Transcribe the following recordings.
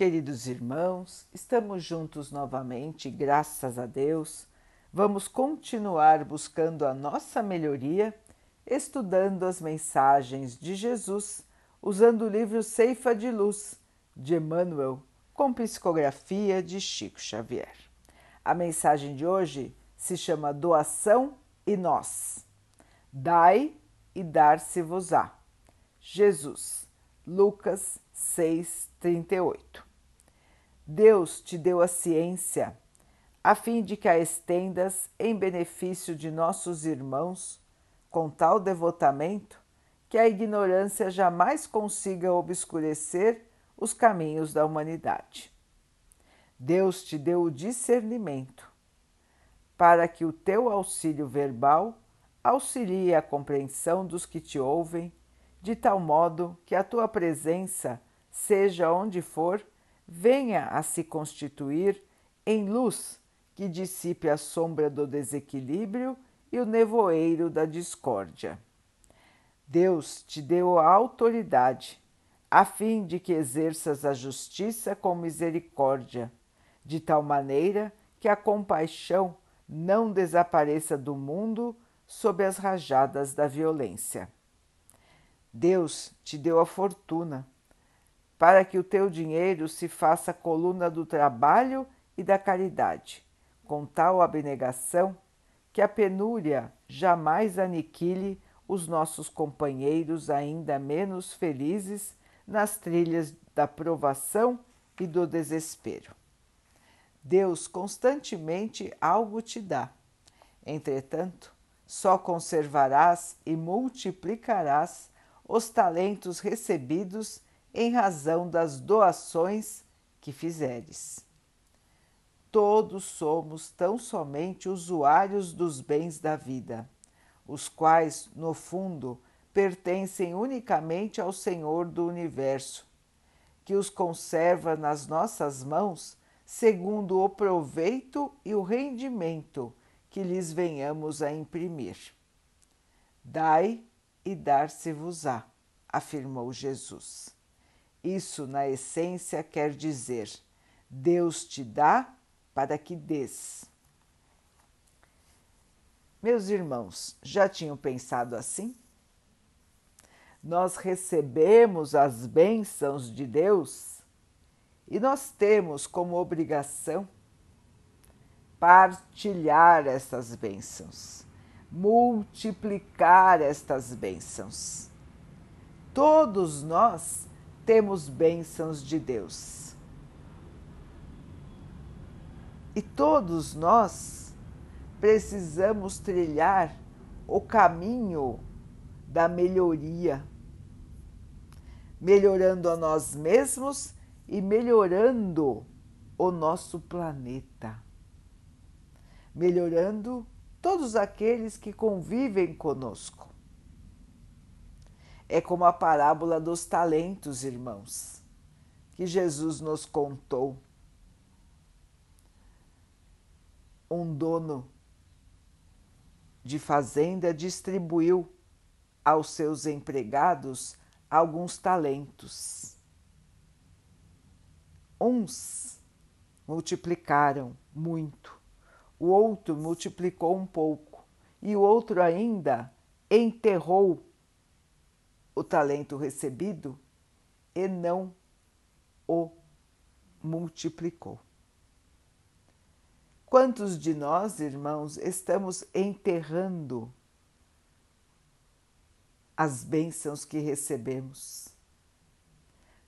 Queridos irmãos, estamos juntos novamente, graças a Deus. Vamos continuar buscando a nossa melhoria, estudando as mensagens de Jesus, usando o livro Ceifa de Luz, de Emmanuel, com psicografia de Chico Xavier. A mensagem de hoje se chama Doação e Nós. Dai e dar-se-vos-á. Jesus, Lucas 6, 38. Deus te deu a ciência, a fim de que a estendas em benefício de nossos irmãos, com tal devotamento que a ignorância jamais consiga obscurecer os caminhos da humanidade. Deus te deu o discernimento, para que o teu auxílio verbal auxilie a compreensão dos que te ouvem, de tal modo que a tua presença, seja onde for, venha a se constituir em luz que dissipe a sombra do desequilíbrio e o nevoeiro da discórdia. Deus te deu a autoridade, a fim de que exerças a justiça com misericórdia, de tal maneira que a compaixão não desapareça do mundo sob as rajadas da violência. Deus te deu a fortuna para que o teu dinheiro se faça coluna do trabalho e da caridade, com tal abnegação que a penúria jamais aniquile os nossos companheiros ainda menos felizes nas trilhas da provação e do desespero. Deus constantemente algo te dá. Entretanto, só conservarás e multiplicarás os talentos recebidos em razão das doações que fizeres. Todos somos tão somente usuários dos bens da vida, os quais, no fundo, pertencem unicamente ao Senhor do universo, que os conserva nas nossas mãos segundo o proveito e o rendimento que lhes venhamos a imprimir. Dai e dar-se-vos-á, afirmou Jesus. Isso, na essência, quer dizer: Deus te dá para que dês. Meus irmãos, já tinham pensado assim? Nós recebemos as bênçãos de Deus e nós temos como obrigação partilhar essas bênçãos, multiplicar estas bênçãos. Todos nós temos bênçãos de Deus. E todos nós precisamos trilhar o caminho da melhoria, melhorando a nós mesmos e melhorando o nosso planeta, melhorando todos aqueles que convivem conosco. É como a parábola dos talentos, irmãos, que Jesus nos contou. Um dono de fazenda distribuiu aos seus empregados alguns talentos. Uns multiplicaram muito, o outro multiplicou um pouco, e o outro ainda enterrou o talento recebido e não o multiplicou. Quantos de nós, irmãos, estamos enterrando as bênçãos que recebemos?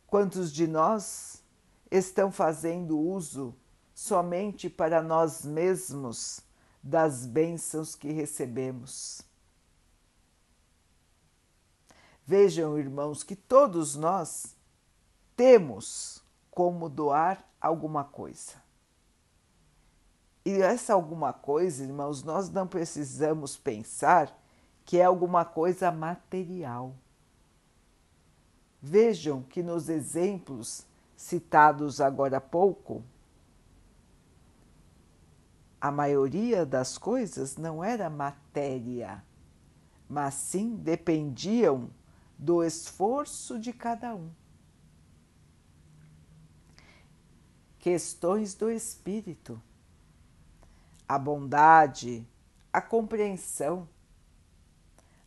Quantos de nós estão fazendo uso somente para nós mesmos das bênçãos que recebemos? Vejam, irmãos, que todos nós temos como doar alguma coisa. E essa alguma coisa, irmãos, nós não precisamos pensar que é alguma coisa material. Vejam que nos exemplos citados agora há pouco, a maioria das coisas não era matéria, mas sim dependiam do esforço de cada um. questões do espírito, a bondade, a compreensão,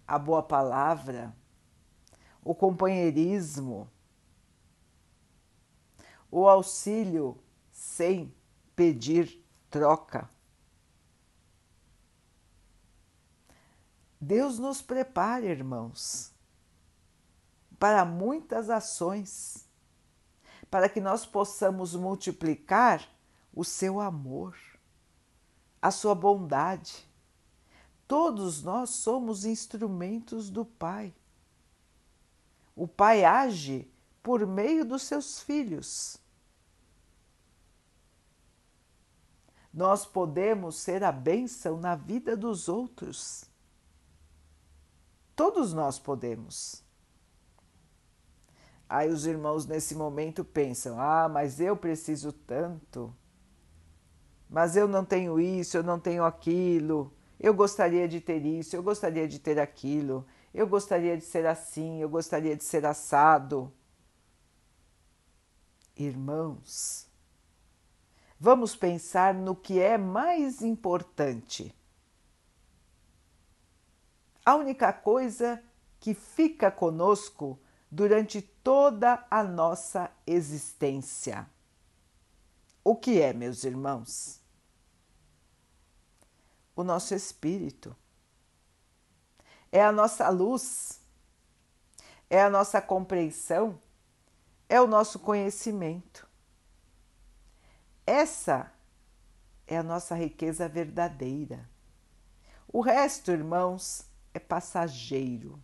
a boa palavra, o companheirismo, o auxílio sem pedir troca. Deus nos prepara, irmãos, para muitas ações, para que nós possamos multiplicar o seu amor, a sua bondade. Todos nós somos instrumentos do Pai. O Pai age por meio dos seus filhos. Nós podemos ser a bênção na vida dos outros. Todos nós podemos. Aí os irmãos nesse momento pensam: ah, mas eu preciso tanto, mas eu não tenho isso, eu não tenho aquilo, eu gostaria de ter isso, eu gostaria de ter aquilo, eu gostaria de ser assim, eu gostaria de ser assado. Irmãos, vamos pensar no que é mais importante. A única coisa que fica conosco durante toda a nossa existência. O que é, meus irmãos? O nosso espírito. É a nossa luz, é a nossa compreensão, é o nosso conhecimento. Essa é a nossa riqueza verdadeira. O resto, irmãos, é passageiro.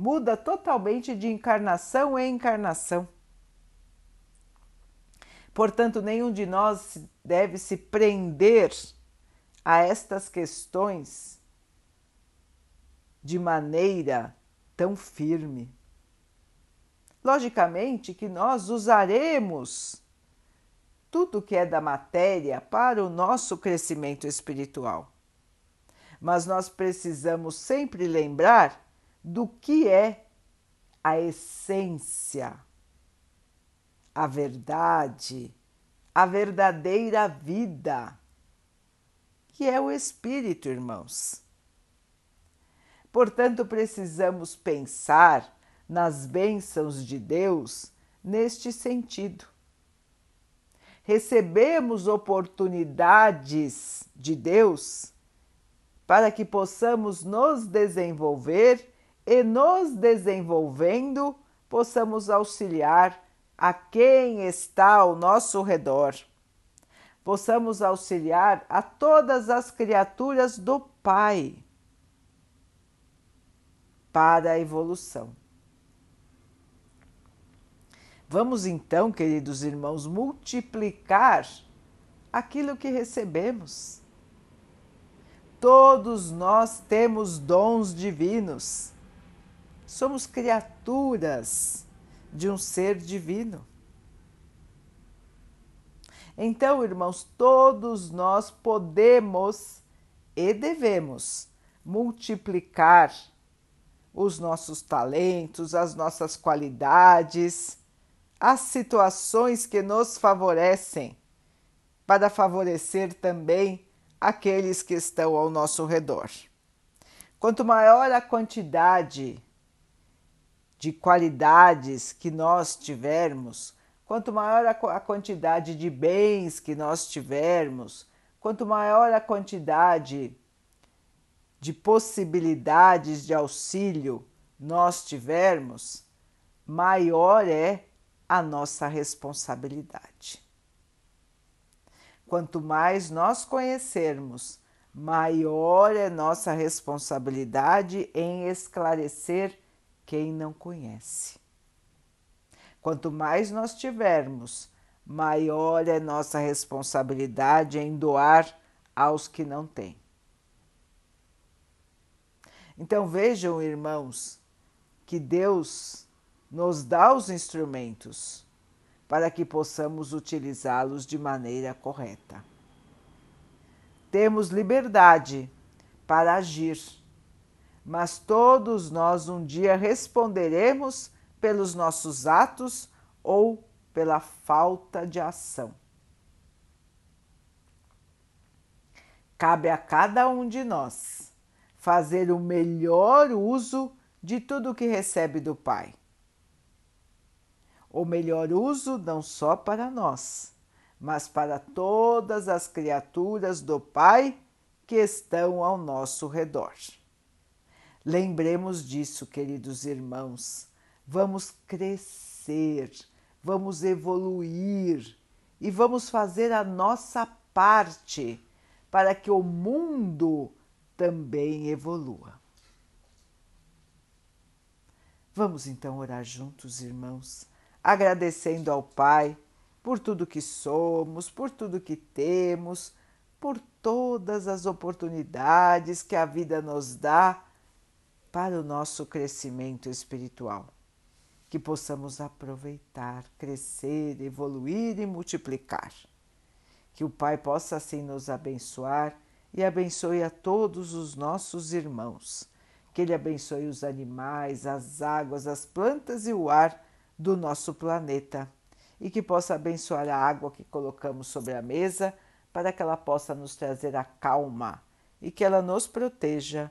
Muda totalmente de encarnação em encarnação. Portanto, nenhum de nós deve se prender a estas questões de maneira tão firme. Logicamente que nós usaremos tudo que é da matéria para o nosso crescimento espiritual. Mas nós precisamos sempre lembrar do que é a essência, a verdade, a verdadeira vida, que é o Espírito, irmãos. Portanto, precisamos pensar nas bênçãos de Deus neste sentido recebemos oportunidades de Deus para que possamos nos desenvolver e, nos desenvolvendo, possamos auxiliar a quem está ao nosso redor. Possamos auxiliar a todas as criaturas do Pai para a evolução. Vamos então, queridos irmãos, multiplicar aquilo que recebemos. Todos nós temos dons divinos. Somos criaturas de um ser divino. Então, irmãos, todos nós podemos e devemos multiplicar os nossos talentos, as nossas qualidades as situações que nos favorecem, para favorecer também aqueles que estão ao nosso redor. Quanto maior a quantidade de qualidades que nós tivermos, quanto maior a quantidade de bens que nós tivermos, quanto maior a quantidade de possibilidades de auxílio nós tivermos, maior é a nossa responsabilidade. Quanto mais nós conhecermos, maior é nossa responsabilidade em esclarecer quem não conhece. Quanto mais nós tivermos, maior é nossa responsabilidade em doar aos que não têm. Então vejam, irmãos, que Deus nos dá os instrumentos para que possamos utilizá-los de maneira correta. Temos liberdade para agir, mas todos nós um dia responderemos pelos nossos atos ou pela falta de ação. Cabe a cada um de nós fazer o melhor uso de tudo que recebe do Pai. O melhor uso não só para nós, mas para todas as criaturas do Pai que estão ao nosso redor. Lembremos disso, queridos irmãos. Vamos crescer, vamos evoluir e vamos fazer a nossa parte para que o mundo também evolua. Vamos então orar juntos, irmãos, agradecendo ao Pai por tudo que somos, por tudo que temos, por todas as oportunidades que a vida nos dá para o nosso crescimento espiritual. Que possamos aproveitar, crescer, evoluir e multiplicar. Que o Pai possa assim nos abençoar e abençoe a todos os nossos irmãos. Que Ele abençoe os animais, as águas, as plantas e o ar do nosso planeta. E que possa abençoar a água que colocamos sobre a mesa para que ela possa nos trazer a calma e que ela nos proteja